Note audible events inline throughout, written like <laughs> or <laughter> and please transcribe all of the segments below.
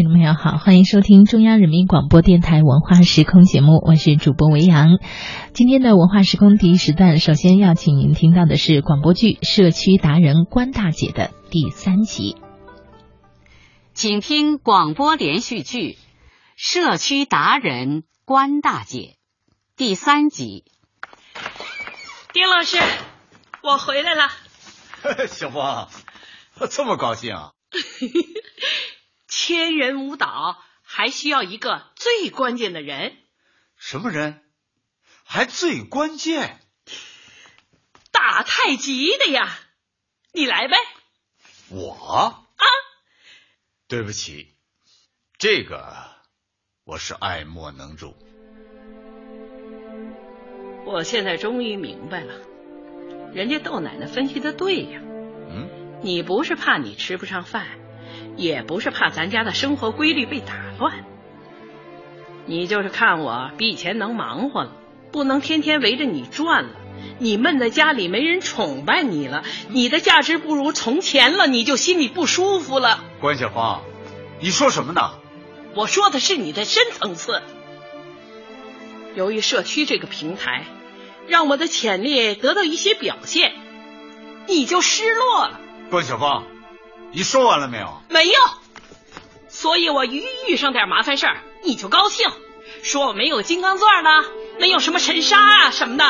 听众朋友好，欢迎收听中央人民广播电台文化时空节目，我是主播维扬。今天的文化时空第一时段，首先要请您听到的是广播剧《社区达人关大姐》的第三集。请听广播连续剧《社区达人关大姐》第三集。丁老师，我回来了。<laughs> 小芳，这么高兴啊！<laughs> 千人舞蹈还需要一个最关键的人。什么人？还最关键？打太极的呀！你来呗。我啊？对不起，这个我是爱莫能助。我现在终于明白了，人家豆奶奶分析的对呀。嗯。你不是怕你吃不上饭，也不是怕咱家的生活规律被打乱，你就是看我比以前能忙活了，不能天天围着你转了。你闷在家里没人崇拜你了，你的价值不如从前了，你就心里不舒服了。关小芳，你说什么呢？我说的是你的深层次。由于社区这个平台，让我的潜力得到一些表现，你就失落了。关小芳，你说完了没有？没有。所以我一遇上点麻烦事儿，你就高兴，说我没有金刚钻呢，没有什么神杀啊什么的。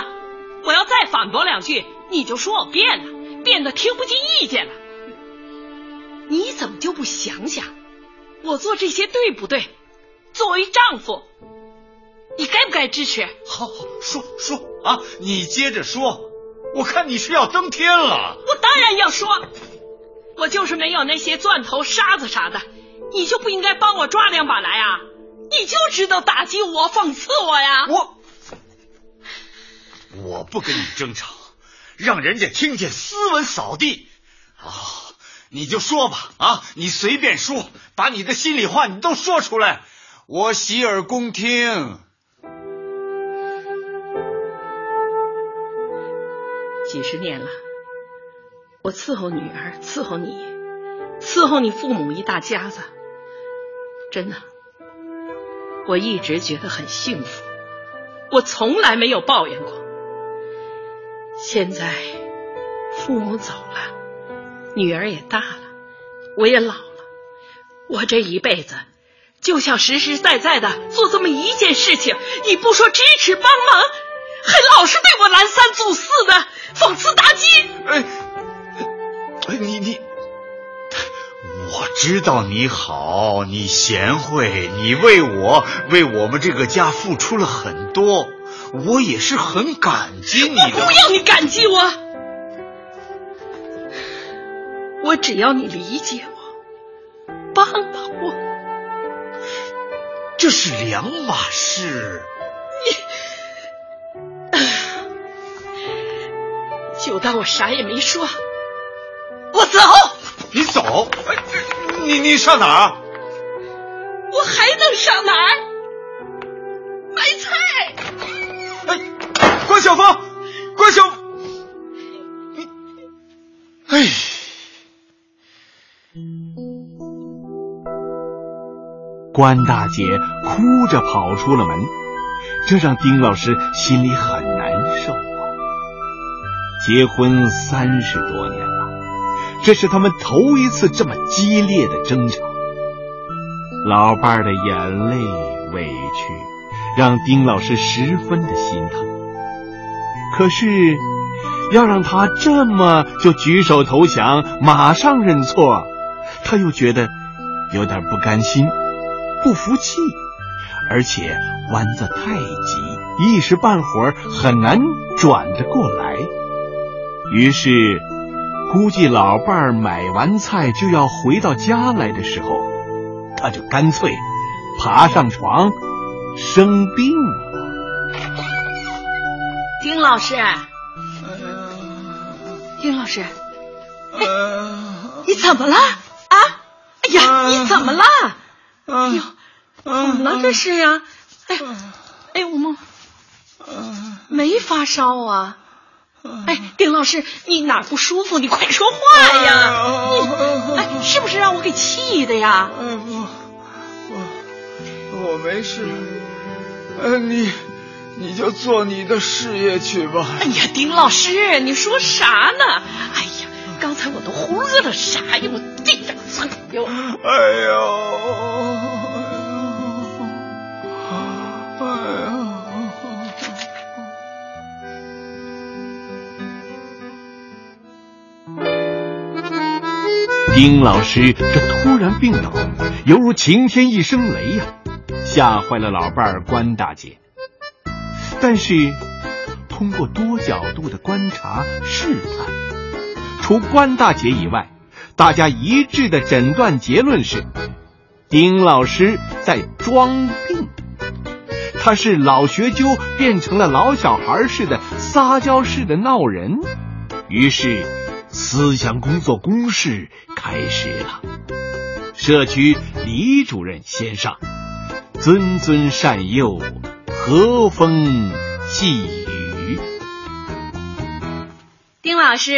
我要再反驳两句，你就说我变了，变得听不进意见了。你怎么就不想想，我做这些对不对？作为丈夫，你该不该支持？好，好说说啊，你接着说。我看你是要登天了。我当然要说。我就是没有那些钻头、沙子啥的，你就不应该帮我抓两把来啊？你就知道打击我、讽刺我呀？我我不跟你争吵，让人家听见斯文扫地啊！你就说吧啊，你随便说，把你的心里话你都说出来，我洗耳恭听。几十年了。我伺候女儿，伺候你，伺候你父母一大家子，真的，我一直觉得很幸福，我从来没有抱怨过。现在父母走了，女儿也大了，我也老了，我这一辈子就想实实在在的做这么一件事情，你不说支持帮忙，还老是对我拦三阻四的，讽刺打击。哎。你你，<laughs> 我知道你好，你贤惠，你为我为我们这个家付出了很多，我也是很感激你的。我不要你感激我，我只要你理解我，帮帮我。这是两码事。你，<laughs> 就当我啥也没说。我走，你走，你你上哪儿？我还能上哪儿？买菜。哎，关小芳，关小，你，哎，关大姐哭着跑出了门，这让丁老师心里很难受啊。结婚三十多年了。这是他们头一次这么激烈的争吵，老伴儿的眼泪委屈，让丁老师十分的心疼。可是，要让他这么就举手投降，马上认错，他又觉得有点不甘心、不服气，而且弯子太急，一时半会儿很难转得过来。于是。估计老伴儿买完菜就要回到家来的时候，他就干脆爬上床生病了。丁老师，丁老师，你怎么了啊？哎呀，你怎么了？哎呦，怎么了这是呀？哎，哎，我们没发烧啊。<laughs> 哎，丁老师，你哪不舒服？你快说话呀！你哎，是不是让我给气的呀？我，我，我没事。呃，你你就做你的事业去吧。哎呀，丁老师，你说啥呢？哎呀，刚才我都忽略了啥呀？我？这样子，哟，哎呦。丁老师这突然病倒，犹如晴天一声雷呀，吓坏了老伴儿关大姐。但是，通过多角度的观察试探，除关大姐以外，大家一致的诊断结论是：丁老师在装病。他是老学究变成了老小孩似的撒娇似的闹人，于是思想工作公式开始了。社区李主任先上，谆谆善诱，和风细雨。丁老师，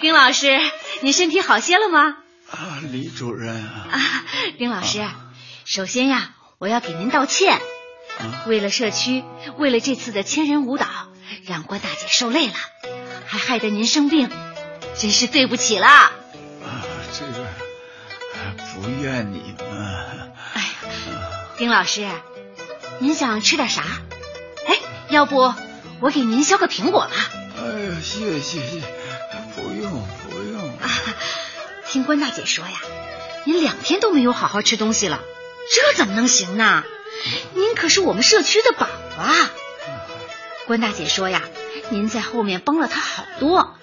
丁老师，你身体好些了吗？啊，李主任啊，丁老师，首先呀。我要给您道歉，为了社区，为了这次的千人舞蹈，让关大姐受累了，还害得您生病，真是对不起了。啊，这个不怨你们。哎呀，丁老师，您想吃点啥？哎，要不我给您削个苹果吧？哎呀，谢谢谢，不用不用。啊，听关大姐说呀，您两天都没有好好吃东西了。这怎么能行呢？您可是我们社区的宝啊！关大姐说呀，您在后面帮了她好多。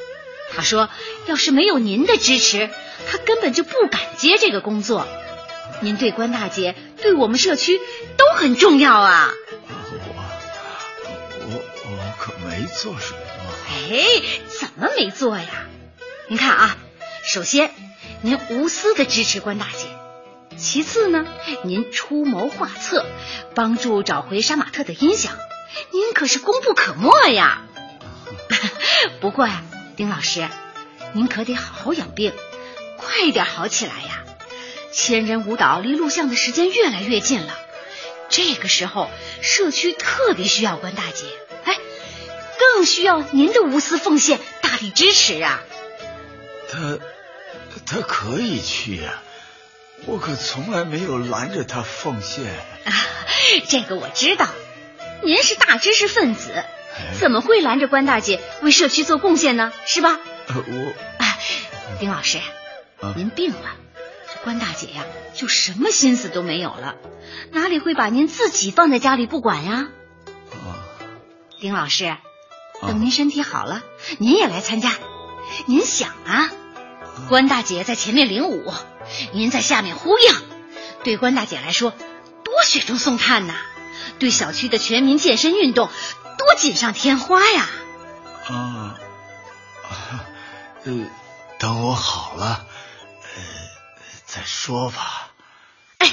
她说，要是没有您的支持，他根本就不敢接这个工作。您对关大姐，对我们社区都很重要啊！我我我可没做什么。哎，怎么没做呀？您看啊，首先，您无私的支持关大姐。其次呢，您出谋划策，帮助找回杀马特的音响，您可是功不可没呀。<laughs> 不过呀，丁老师，您可得好好养病，快点好起来呀。千人舞蹈离录像的时间越来越近了，这个时候社区特别需要关大姐，哎，更需要您的无私奉献、大力支持啊。他他可以去呀。我可从来没有拦着他奉献啊！这个我知道，您是大知识分子，怎么会拦着关大姐为社区做贡献呢？是吧？我，丁老师，您病了，关大姐呀，就什么心思都没有了，哪里会把您自己放在家里不管呀？啊，丁老师，等您身体好了，您也来参加。您想啊，关大姐在前面领舞。您在下面呼应，对关大姐来说多雪中送炭呐，对小区的全民健身运动多锦上添花呀！啊，<laughs> 呃，等我好了，呃，再说吧。哎，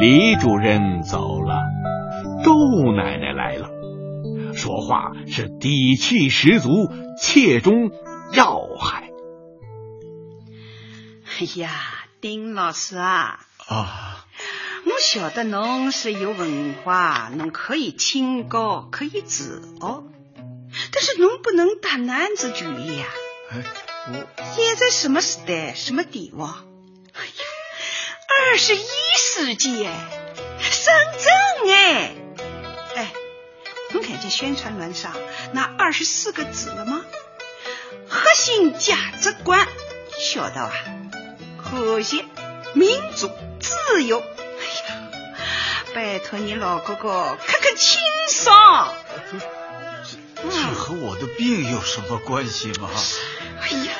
李主任走了，窦奶奶来了。说话是底气十足，切中哎呀，丁老师啊！啊，我晓得侬是有文化，侬可以清高，可以自傲，但是侬不能打男子主义呀！哎，我现在什么时代，什么地方？哎呀，二十一世纪哎，深圳哎！哎侬看见宣传栏上那二十四个字了吗？核心价值观，晓得吧？和谐、民主、自由。哎呀，拜托你老哥哥，看看清爽。这这和我的病有什么关系吗？哎呀，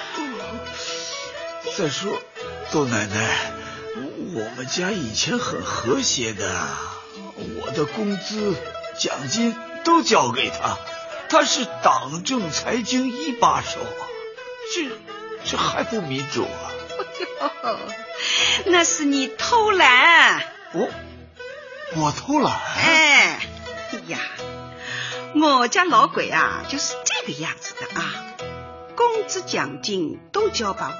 再说，窦奶奶，我们家以前很和谐的，我的工资、奖金。都交给他，他是党政财经一把手，这这还不民主啊？<laughs> 那是你偷懒。我我偷懒？哎呀，我家老鬼啊，就是这个样子的啊，工资奖金都交给我，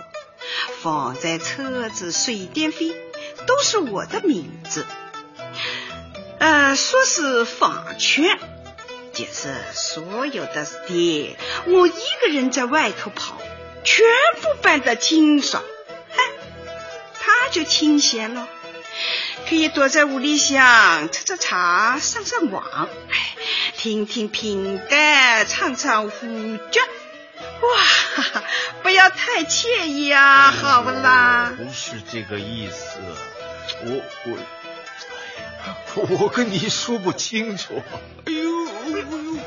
房产、车子、水电费都是我的名字。呃，说是房权，就是所有的事的，我一个人在外头跑，全部办得清爽。就清闲了，可以躲在屋里向吃吃茶，上上网，哎，听听评弹，唱唱胡椒。哇，不要太惬意啊，好不啦？不是这个意思，我我。我跟你说不清楚，哎呦，哎呦，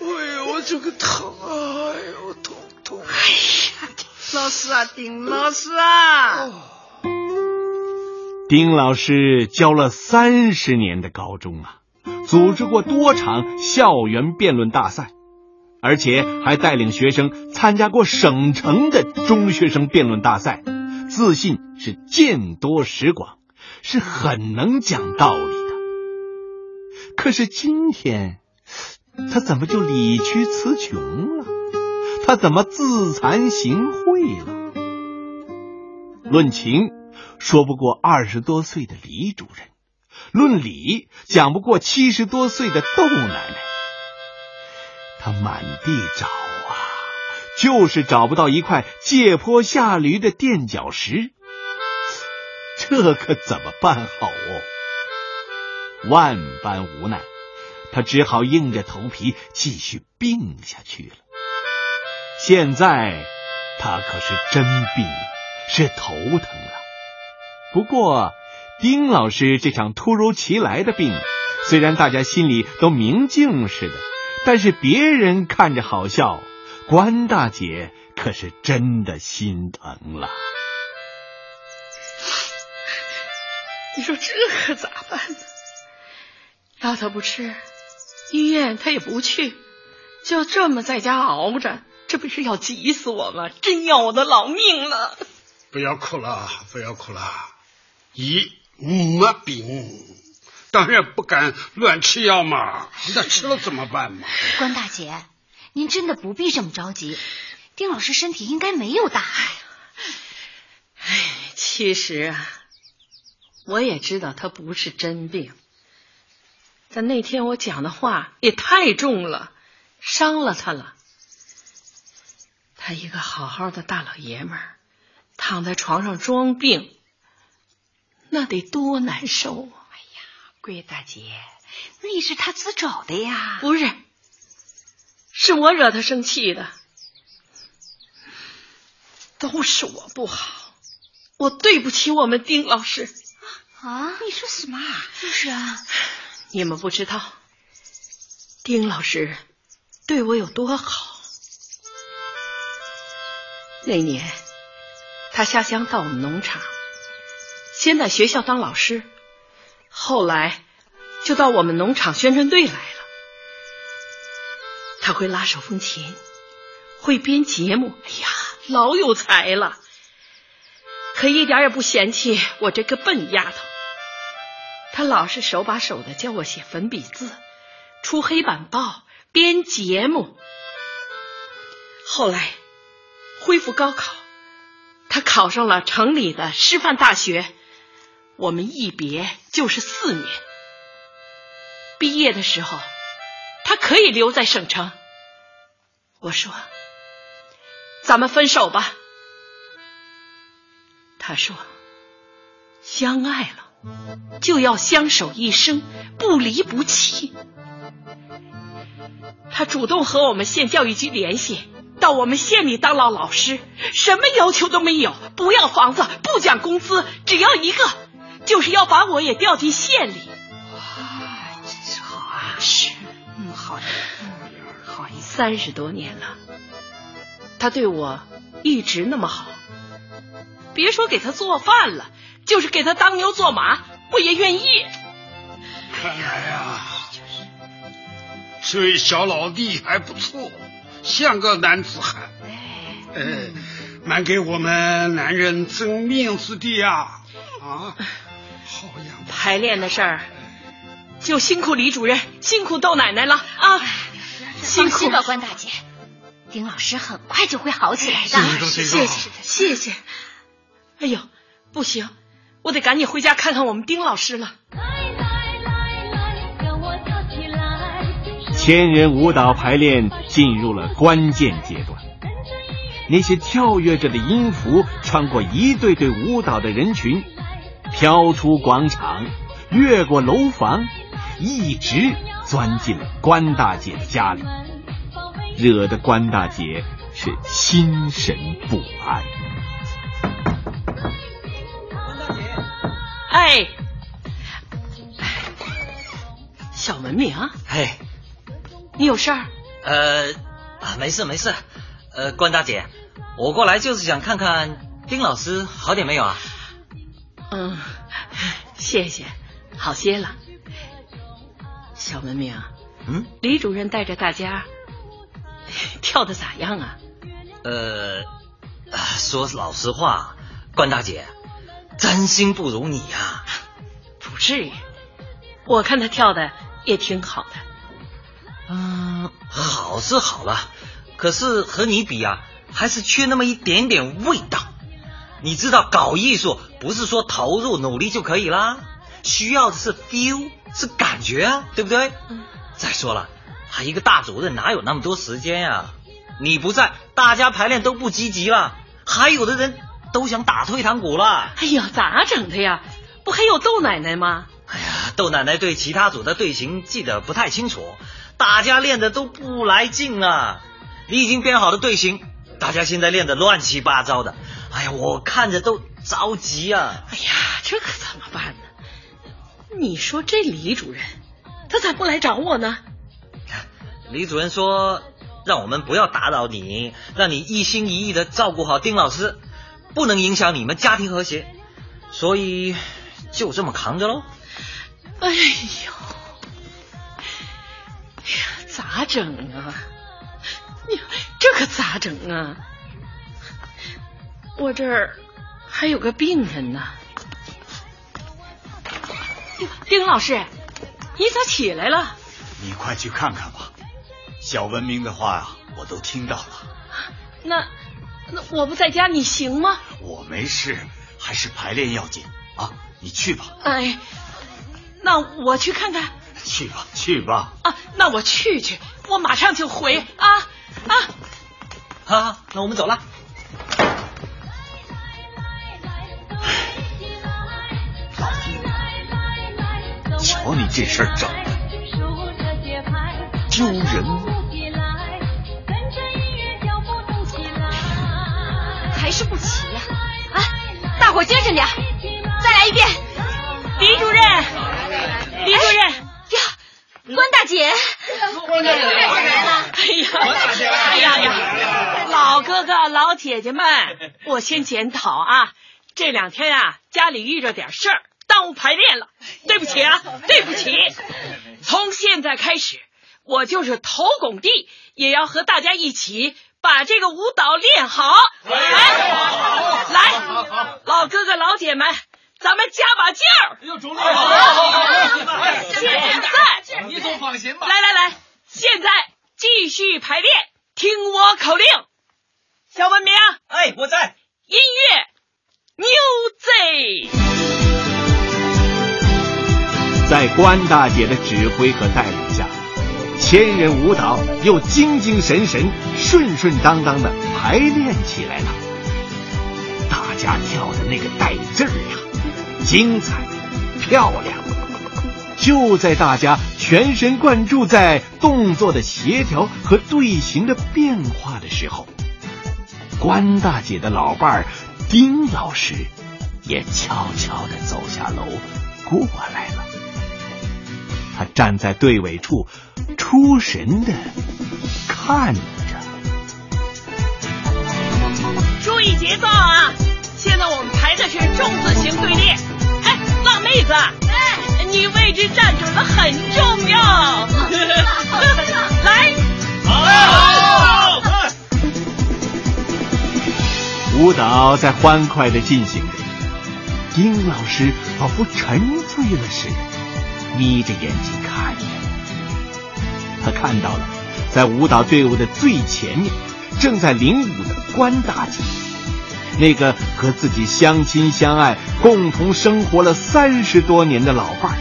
哎呦，我这个疼啊，哎呦，痛痛！哎呀，老师啊，丁老师啊，丁老师教了三十年的高中啊，组织过多场校园辩论大赛，而且还带领学生参加过省城的中学生辩论大赛，自信是见多识广。是很能讲道理的，可是今天他怎么就理屈词穷了？他怎么自惭形秽了？论情说不过二十多岁的李主任，论理讲不过七十多岁的窦奶奶。他满地找啊，就是找不到一块借坡下驴的垫脚石。这可怎么办好哦？万般无奈，他只好硬着头皮继续病下去了。现在他可是真病，是头疼了。不过，丁老师这场突如其来的病，虽然大家心里都明镜似的，但是别人看着好笑，关大姐可是真的心疼了。你说这可咋办呢？药他不吃，医院他也不去，就这么在家熬着，这不是要急死我吗？真要我的老命了！不要哭了，不要哭了，姨没病，当然不敢乱吃药嘛。<laughs> 那吃了怎么办嘛？关大姐，您真的不必这么着急，丁老师身体应该没有大碍。哎，其实啊。我也知道他不是真病，但那天我讲的话也太重了，伤了他了。他一个好好的大老爷们儿，躺在床上装病，那得多难受啊！哎呀，桂大姐，那是他自找的呀。不是，是我惹他生气的，都是我不好，我对不起我们丁老师。啊！你说什么？就是啊，你们不知道，丁老师对我有多好。那年他下乡到我们农场，先在学校当老师，后来就到我们农场宣传队来了。他会拉手风琴，会编节目，哎呀，老有才了。可一点也不嫌弃我这个笨丫头。他老是手把手的教我写粉笔字，出黑板报，编节目。后来恢复高考，他考上了城里的师范大学。我们一别就是四年。毕业的时候，他可以留在省城。我说：“咱们分手吧。”他说：“相爱了。”就要相守一生，不离不弃。他主动和我们县教育局联系，到我们县里当了老师，什么要求都没有，不要房子，不讲工资，只要一个，就是要把我也调进县里。哇，真是好啊！是，嗯，好的，嗯，好。三十多年了，他对我一直那么好，别说给他做饭了。就是给他当牛做马，我也愿意。看来呀，这位小老弟还不错，像个男子汉。哎，蛮给我们男人争面子的呀！啊，好样的！排练的事儿，就辛苦李主任辛苦豆奶奶了啊！辛苦了，关大姐。丁老师很快就会好起来的。谢谢谢谢。哎呦，不行，我得赶紧回家看看我们丁老师了。千人舞蹈排练进入了关键阶段，那些跳跃着的音符穿过一对对舞蹈的人群，飘出广场，越过楼房，一直钻进了关大姐的家里，惹得关大姐是心神不安。关大姐，哎，小文明，哎。你有事儿？呃，啊，没事没事。呃，关大姐，我过来就是想看看丁老师好点没有啊？嗯，谢谢，好些了。小文明，嗯，李主任带着大家 <laughs> 跳的咋样啊？呃，说老实话，关大姐，真心不如你呀。不至于，我看他跳的也挺好的。嗯，好是好了，可是和你比啊，还是缺那么一点点味道。你知道，搞艺术不是说投入努力就可以啦，需要的是 feel，是感觉啊，对不对？嗯。再说了，他一个大主任哪有那么多时间呀？你不在，大家排练都不积极了，还有的人都想打退堂鼓了。哎呀，咋整的呀？不还有豆奶奶吗？哎呀，豆奶奶对其他组的队形记得不太清楚。大家练的都不来劲啊！你已经编好的队形，大家现在练的乱七八糟的。哎呀，我看着都着急啊！哎呀，这可怎么办呢？你说这李主任，他咋不来找我呢？李主任说，让我们不要打扰你，让你一心一意的照顾好丁老师，不能影响你们家庭和谐，所以就这么扛着喽。哎呦！咋整啊？你这可咋整啊？我这儿还有个病人呢。丁丁老师，你咋起来了？你快去看看吧。小文明的话呀，我都听到了。那那我不在家，你行吗？我没事，还是排练要紧啊！你去吧。哎，那我去看看。去吧，去吧。啊，那我去去，我马上就回啊啊！好，好，那我们走了。瞧你这事儿整的，丢人！还是不齐呀！啊，大伙精神点，再来一遍。李主任，李主任。关大姐，关大姐来了！哎呀，哎呀呀，老哥哥、老姐姐们，我先检讨啊，这两天啊，家里遇着点事儿，耽误排练了，对不起啊，对不起。从现在开始，我就是头拱地，也要和大家一起把这个舞蹈练好。来，来，老哥哥、老姐们。咱们加把劲儿！哎呦，主任，现在你总放心吧。来来来，现在继续排练，听我口令。小文明，哎，我在。音乐，music。在关大姐的指挥和带领下，千人舞蹈又精精神神、顺顺当当的排练起来了。大家跳的那个带劲儿呀！精彩，漂亮！就在大家全神贯注在动作的协调和队形的变化的时候，关大姐的老伴儿丁老师也悄悄的走下楼过来了。他站在队尾处，出神的看着。注意节奏啊！现在我们排的是重字形队列。妹子，哎，你位置站准了很重要。<laughs> 来，好，舞蹈在欢快的进行着，丁老师仿佛沉醉了似的，眯着眼睛看着。他看到了，在舞蹈队伍的最前面，正在领舞的关大姐，那个和自己相亲相爱、共同生活了三十多年的老伴儿。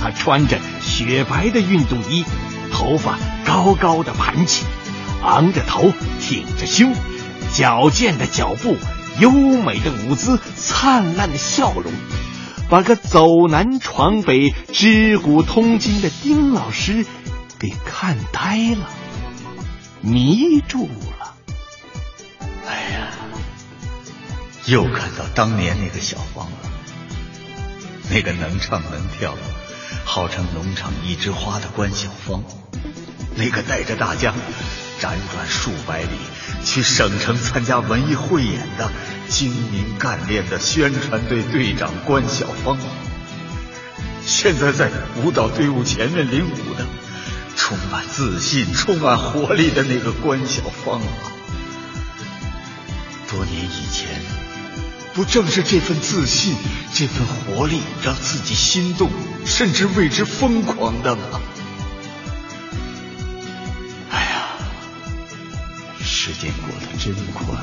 她穿着雪白的运动衣，头发高高的盘起，昂着头，挺着胸，矫健的脚步，优美的舞姿，灿烂的笑容。把个走南闯北、知古通今的丁老师给看呆了，迷住了。哎呀，又看到当年那个小芳了，那个能唱能跳、号称农场一枝花的关小芳，那个带着大家辗转数百里去省城参加文艺汇演的。精明干练的宣传队队长关晓芳，现在在舞蹈队伍前面领舞的，充满自信、充满活力的那个关晓芳！多年以前，不正是这份自信、这份活力，让自己心动，甚至为之疯狂的吗？哎呀，时间过得真快。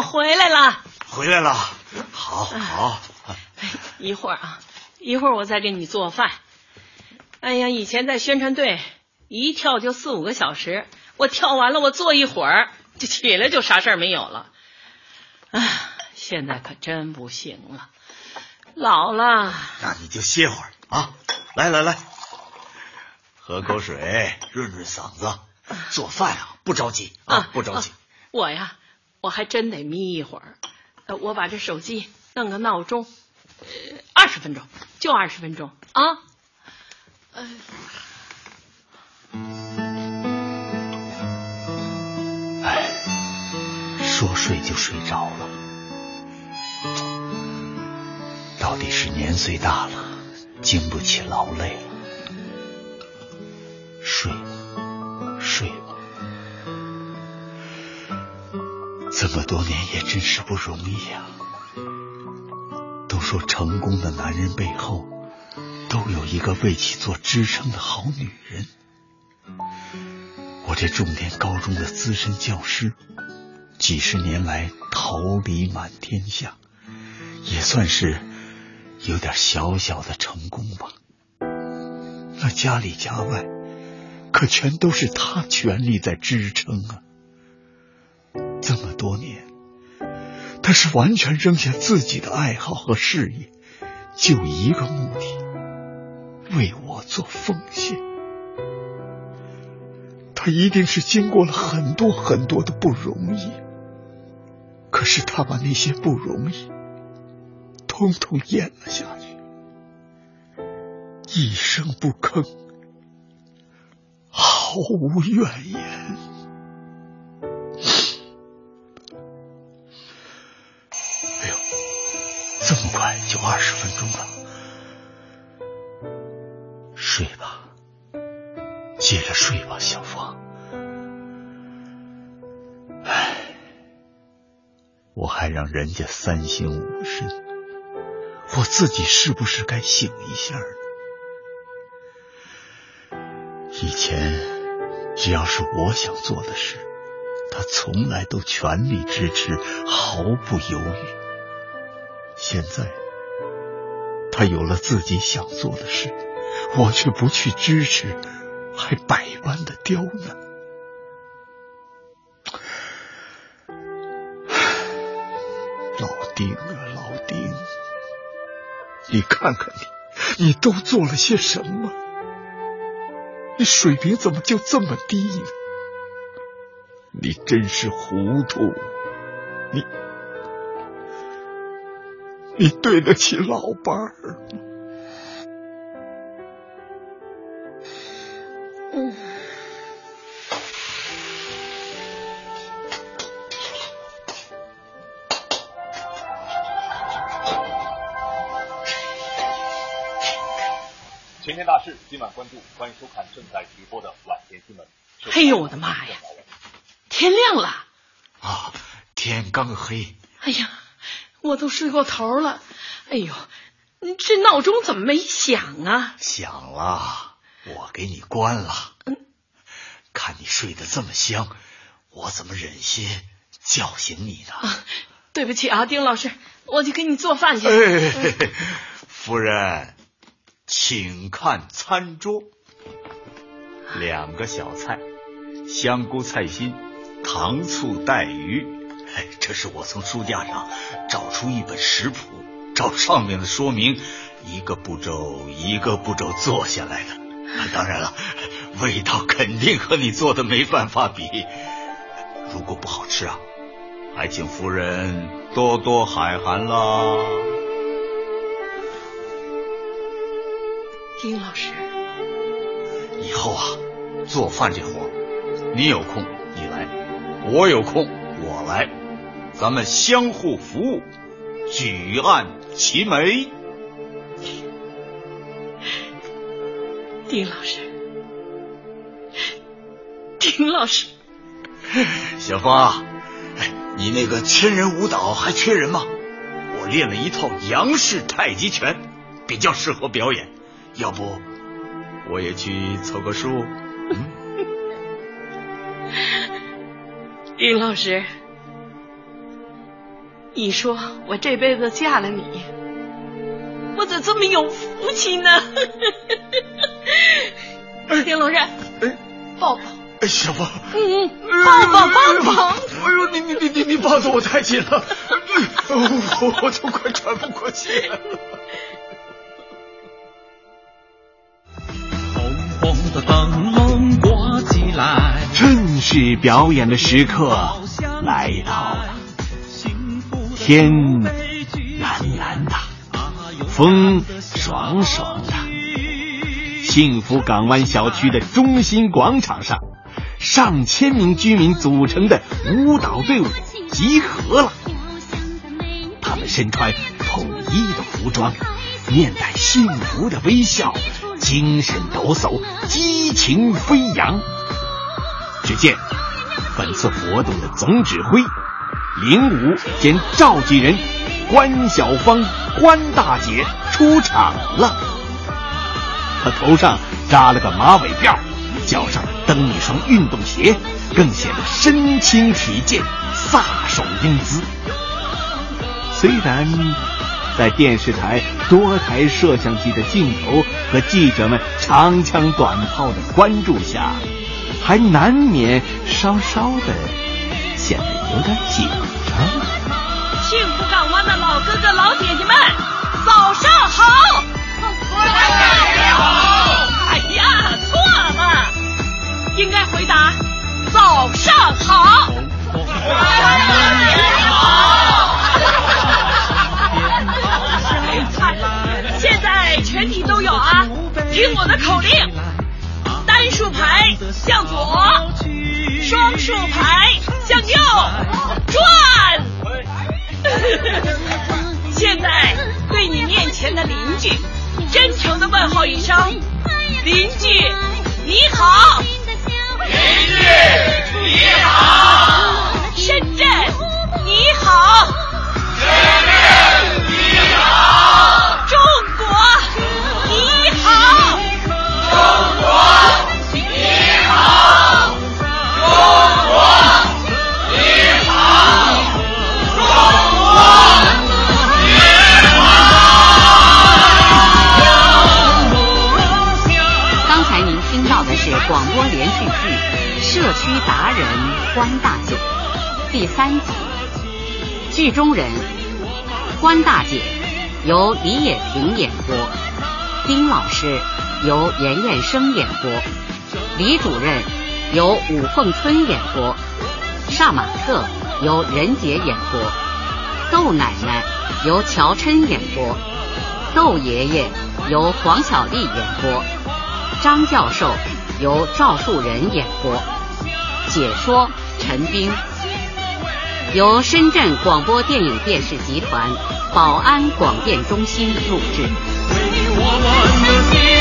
我回来了！回来了，好，好。一会儿啊，一会儿我再给你做饭。哎呀，以前在宣传队，一跳就四五个小时，我跳完了，我坐一会儿就起来，就啥事儿没有了。哎，现在可真不行了，老了。那你就歇会儿啊！来来来，喝口水润润嗓子。做饭啊，不着急啊，不着急。我呀。我还真得眯一会儿，我把这手机弄个闹钟，呃，二十分钟，就二十分钟啊。哎，说睡就睡着了，到底是年岁大了，经不起劳累了。睡，睡。这么多年也真是不容易呀。都说成功的男人背后都有一个为其做支撑的好女人。我这重点高中的资深教师，几十年来桃李满天下，也算是有点小小的成功吧。那家里家外可全都是他全力在支撑啊。这么多年，他是完全扔下自己的爱好和事业，就一个目的，为我做奉献。他一定是经过了很多很多的不容易，可是他把那些不容易，通通咽了下去，一声不吭，毫无怨言。很快就二十分钟了，睡吧，接着睡吧，小芳。唉，我还让人家三省吾身，我自己是不是该醒一下呢？以前只要是我想做的事，他从来都全力支持，毫不犹豫。现在，他有了自己想做的事，我却不去支持，还百般的刁难。老丁啊，老丁，你看看你，你都做了些什么？你水平怎么就这么低呢？你真是糊涂，你。你对得起老伴儿吗？嗯。前天大事，今晚关注，欢迎收看正在直播的晚间新闻。哎呦我的妈呀！天亮了。啊，天刚黑。哎呀。我都睡过头了，哎呦，这闹钟怎么没响啊？响了，我给你关了。嗯看你睡得这么香，我怎么忍心叫醒你呢？啊，对不起啊，丁老师，我去给你做饭去。哎，夫人，请看餐桌，两个小菜，香菇菜心，糖醋带鱼。哎，这是我从书架上找出一本食谱，照上面的说明，一个步骤一个步骤做下来的。当然了，味道肯定和你做的没办法比。如果不好吃啊，还请夫人多多海涵啦。丁老师，以后啊，做饭这活，你有空你来，我有空我来，咱们相互服务，举案齐眉。丁老师，丁老师，<laughs> 小芳，哎，你那个千人舞蹈还缺人吗？我练了一套杨氏太极拳，比较适合表演，要不我也去凑个数？嗯，<laughs> 丁老师，你说我这辈子嫁了你，我咋这么有福气呢？丁老师，哎，抱抱。哎，小芳，嗯，抱抱抱抱。哎呦，你你你你你抱着我太紧了，我我都快喘不过气来了。红红的灯笼挂起来，正式表演的时刻来到了。天蓝蓝的，风爽爽的。幸福港湾小区的中心广场上，上千名居民组成的舞蹈队伍集合了。他们身穿统一的服装，面带幸福的微笑，精神抖擞，激情飞扬。只见本次活动的总指挥、领舞兼召集人关小芳关大姐出场了。她头上扎了个马尾辫，脚上蹬一双运动鞋，更显得身轻体健、飒爽英姿。虽然在电视台多台摄像机的镜头和记者们长枪短炮的关注下，还难免稍稍的显得有点紧。幸福港湾的老哥哥、老姐姐们，早上好！好！哎呀，错了，应该回答早上好。现在全体都有啊，听我的口令：单数牌向左，双数牌向右转。现在对你面前的邻居。真诚的问候一声，邻居你好，邻居你好，深圳你好，深圳你好，续剧《社区达人关大姐》第三集，剧中人关大姐由李野平演播，丁老师由严彦生演播，李主任由武凤春演播，萨马特由任杰演播，窦奶奶由乔琛演播，窦爷爷由黄小丽演播，张教授。由赵树人演播，解说陈斌，由深圳广播电影电视集团宝安广电中心录制。为我们的